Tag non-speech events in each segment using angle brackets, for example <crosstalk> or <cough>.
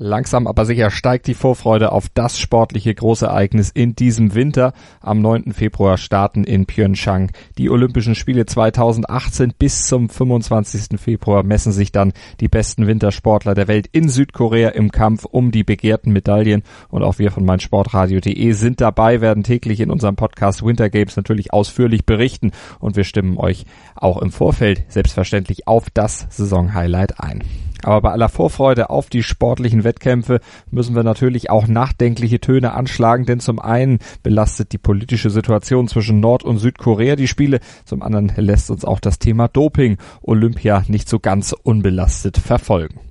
Langsam aber sicher steigt die Vorfreude auf das sportliche Großereignis in diesem Winter. Am 9. Februar starten in Pyeongchang die Olympischen Spiele 2018. Bis zum 25. Februar messen sich dann die besten Wintersportler der Welt in Südkorea im Kampf um die begehrten Medaillen. Und auch wir von meinsportradio.de sind dabei, werden täglich in unserem Podcast Winter Games natürlich ausführlich berichten. Und wir stimmen euch auch im Vorfeld selbstverständlich auf das Saisonhighlight ein. Aber bei aller Vorfreude auf die sportlichen Wettkämpfe müssen wir natürlich auch nachdenkliche Töne anschlagen, denn zum einen belastet die politische Situation zwischen Nord- und Südkorea die Spiele, zum anderen lässt uns auch das Thema Doping Olympia nicht so ganz unbelastet verfolgen.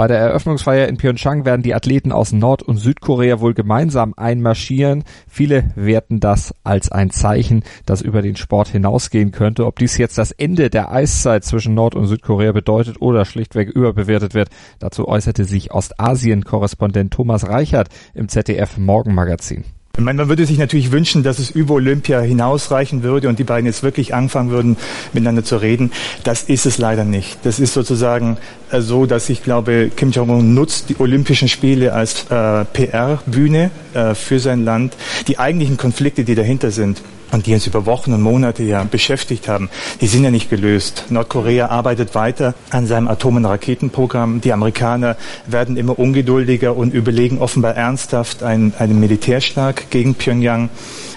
Bei der Eröffnungsfeier in Pyeongchang werden die Athleten aus Nord- und Südkorea wohl gemeinsam einmarschieren. Viele werten das als ein Zeichen, das über den Sport hinausgehen könnte. Ob dies jetzt das Ende der Eiszeit zwischen Nord- und Südkorea bedeutet oder schlichtweg überbewertet wird, dazu äußerte sich Ostasien-Korrespondent Thomas Reichert im ZDF Morgenmagazin. Ich meine, man würde sich natürlich wünschen, dass es über Olympia hinausreichen würde und die beiden jetzt wirklich anfangen würden, miteinander zu reden. Das ist es leider nicht. Das ist sozusagen äh, so, dass ich glaube, Kim Jong-un nutzt die Olympischen Spiele als äh, PR-Bühne äh, für sein Land. Die eigentlichen Konflikte, die dahinter sind, und die uns über Wochen und Monate ja beschäftigt haben, die sind ja nicht gelöst. Nordkorea arbeitet weiter an seinem Atom- und Raketenprogramm. Die Amerikaner werden immer ungeduldiger und überlegen offenbar ernsthaft einen, einen Militärschlag gegen Pyongyang.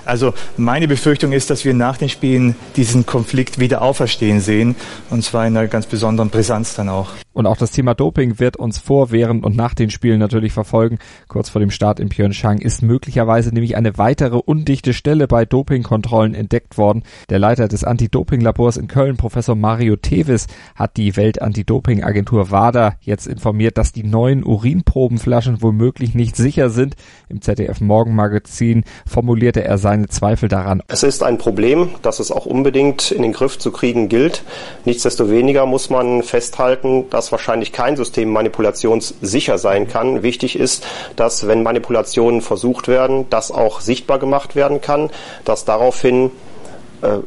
Also meine Befürchtung ist, dass wir nach den Spielen diesen Konflikt wieder auferstehen sehen und zwar in einer ganz besonderen Brisanz dann auch. Und auch das Thema Doping wird uns vor, während und nach den Spielen natürlich verfolgen. Kurz vor dem Start in Pyeongchang ist möglicherweise nämlich eine weitere undichte Stelle bei Dopingkontrollen entdeckt worden. Der Leiter des Anti-Doping-Labors in Köln, Professor Mario Tevis, hat die Welt-Anti-Doping-Agentur WADA jetzt informiert, dass die neuen Urinprobenflaschen womöglich nicht sicher sind. Im ZDF Morgenmagazin formulierte er seine Zweifel daran. Es ist ein Problem, das es auch unbedingt in den Griff zu kriegen gilt. Nichtsdestoweniger muss man festhalten, dass dass wahrscheinlich kein System manipulationssicher sein kann. Wichtig ist, dass wenn Manipulationen versucht werden, das auch sichtbar gemacht werden kann, dass daraufhin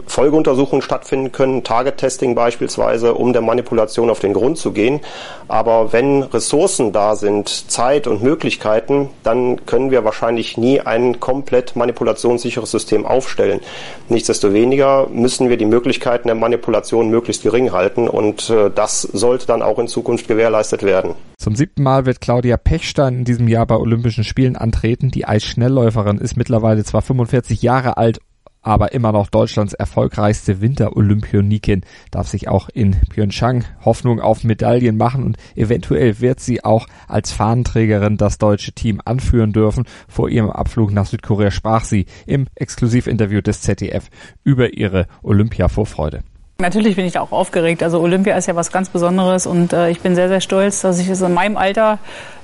Folgeuntersuchungen stattfinden können, Target-Testing beispielsweise, um der Manipulation auf den Grund zu gehen. Aber wenn Ressourcen da sind, Zeit und Möglichkeiten, dann können wir wahrscheinlich nie ein komplett manipulationssicheres System aufstellen. Nichtsdestoweniger müssen wir die Möglichkeiten der Manipulation möglichst gering halten und äh, das sollte dann auch in Zukunft gewährleistet werden. Zum siebten Mal wird Claudia Pechstein in diesem Jahr bei Olympischen Spielen antreten. Die Eisschnellläuferin ist mittlerweile zwar 45 Jahre alt aber immer noch Deutschlands erfolgreichste Winterolympionikin, darf sich auch in Pyeongchang Hoffnung auf Medaillen machen und eventuell wird sie auch als Fahnenträgerin das deutsche Team anführen dürfen. Vor ihrem Abflug nach Südkorea sprach sie im Exklusivinterview des ZDF über ihre Olympia-Vorfreude. Natürlich bin ich da auch aufgeregt. Also Olympia ist ja was ganz Besonderes und äh, ich bin sehr, sehr stolz, dass ich es in meinem Alter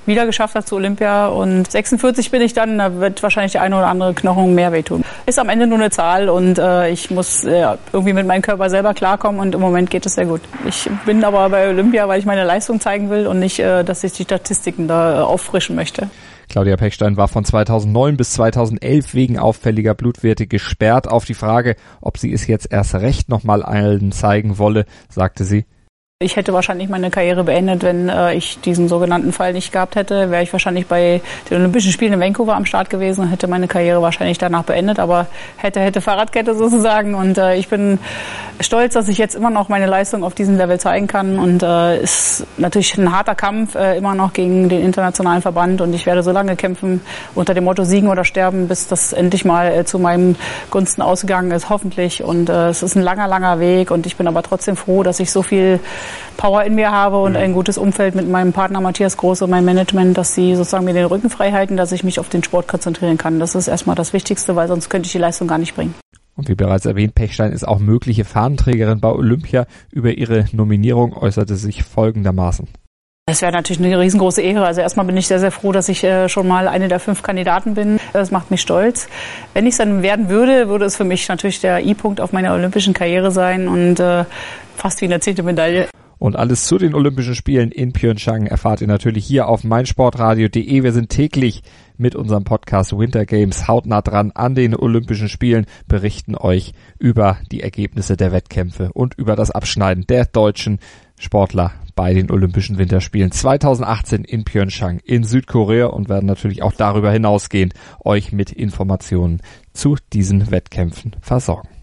wieder geschafft habe zu Olympia. Und 46 bin ich dann, da wird wahrscheinlich der eine oder andere Knochen mehr wehtun. Ist am Ende nur eine Zahl und äh, ich muss äh, irgendwie mit meinem Körper selber klarkommen und im Moment geht es sehr gut. Ich bin aber bei Olympia, weil ich meine Leistung zeigen will und nicht, äh, dass ich die Statistiken da äh, auffrischen möchte. Claudia Pechstein war von 2009 bis 2011 wegen auffälliger Blutwerte gesperrt. Auf die Frage, ob sie es jetzt erst recht nochmal allen zeigen wolle, sagte sie, ich hätte wahrscheinlich meine Karriere beendet, wenn äh, ich diesen sogenannten Fall nicht gehabt hätte. Wäre ich wahrscheinlich bei den Olympischen Spielen in Vancouver am Start gewesen, hätte meine Karriere wahrscheinlich danach beendet. Aber hätte, hätte Fahrradkette <laughs> sozusagen. Und äh, ich bin stolz, dass ich jetzt immer noch meine Leistung auf diesem Level zeigen kann. Und äh, ist natürlich ein harter Kampf äh, immer noch gegen den internationalen Verband. Und ich werde so lange kämpfen unter dem Motto Siegen oder Sterben, bis das endlich mal äh, zu meinen Gunsten ausgegangen ist, hoffentlich. Und äh, es ist ein langer, langer Weg. Und ich bin aber trotzdem froh, dass ich so viel Power in mir habe und ein gutes Umfeld mit meinem Partner Matthias Groß und meinem Management, dass sie sozusagen mir den Rücken frei halten, dass ich mich auf den Sport konzentrieren kann. Das ist erstmal das Wichtigste, weil sonst könnte ich die Leistung gar nicht bringen. Und wie bereits erwähnt, Pechstein ist auch mögliche Fahnenträgerin bei Olympia. Über ihre Nominierung äußerte sich folgendermaßen. Das wäre natürlich eine riesengroße Ehre. Also erstmal bin ich sehr, sehr froh, dass ich äh, schon mal eine der fünf Kandidaten bin. Das macht mich stolz. Wenn ich es dann werden würde, würde es für mich natürlich der I-Punkt auf meiner olympischen Karriere sein und äh, fast wie eine zehnte Medaille. Und alles zu den Olympischen Spielen in Pyeongchang erfahrt ihr natürlich hier auf meinsportradio.de. Wir sind täglich mit unserem Podcast Winter Games hautnah dran an den Olympischen Spielen, berichten euch über die Ergebnisse der Wettkämpfe und über das Abschneiden der deutschen Sportler bei den Olympischen Winterspielen 2018 in Pyeongchang in Südkorea und werden natürlich auch darüber hinausgehend euch mit Informationen zu diesen Wettkämpfen versorgen.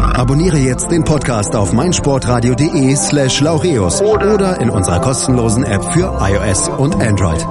Abonniere jetzt den Podcast auf meinsportradio.de slash laureus oder in unserer kostenlosen App für iOS und Android.